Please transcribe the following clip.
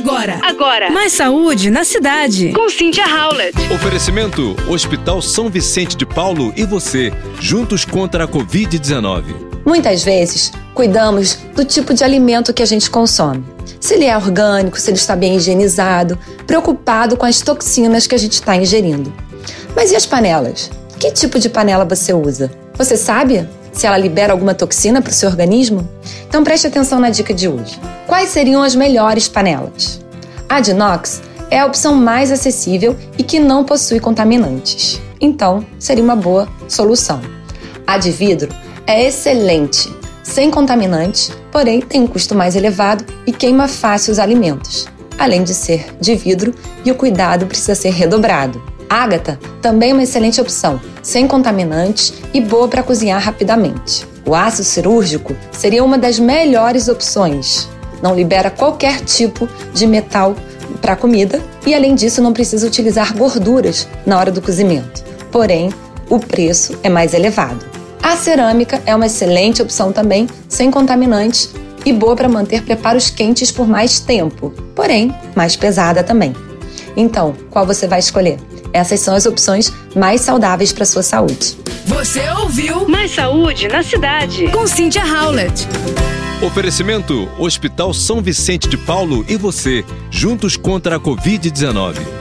Agora. Agora. Mais saúde na cidade. Com Cynthia Howlett. Oferecimento: Hospital São Vicente de Paulo e você, juntos contra a Covid-19. Muitas vezes, cuidamos do tipo de alimento que a gente consome. Se ele é orgânico, se ele está bem higienizado, preocupado com as toxinas que a gente está ingerindo. Mas e as panelas? Que tipo de panela você usa? Você sabe se ela libera alguma toxina para o seu organismo? Então preste atenção na dica de hoje. Quais seriam as melhores panelas? A de inox é a opção mais acessível e que não possui contaminantes. Então, seria uma boa solução. A de vidro é excelente, sem contaminantes, porém tem um custo mais elevado e queima fácil os alimentos. Além de ser de vidro e o cuidado precisa ser redobrado. Ágata também é uma excelente opção, sem contaminantes e boa para cozinhar rapidamente. O ácido cirúrgico seria uma das melhores opções. Não libera qualquer tipo de metal para a comida e, além disso, não precisa utilizar gorduras na hora do cozimento. Porém, o preço é mais elevado. A cerâmica é uma excelente opção também, sem contaminantes e boa para manter preparos quentes por mais tempo, porém mais pesada também. Então, qual você vai escolher? Essas são as opções mais saudáveis para sua saúde. Você ouviu Mais saúde na cidade. com Cynthia Howlett. Oferecimento: Hospital São Vicente de Paulo e você, juntos contra a Covid-19.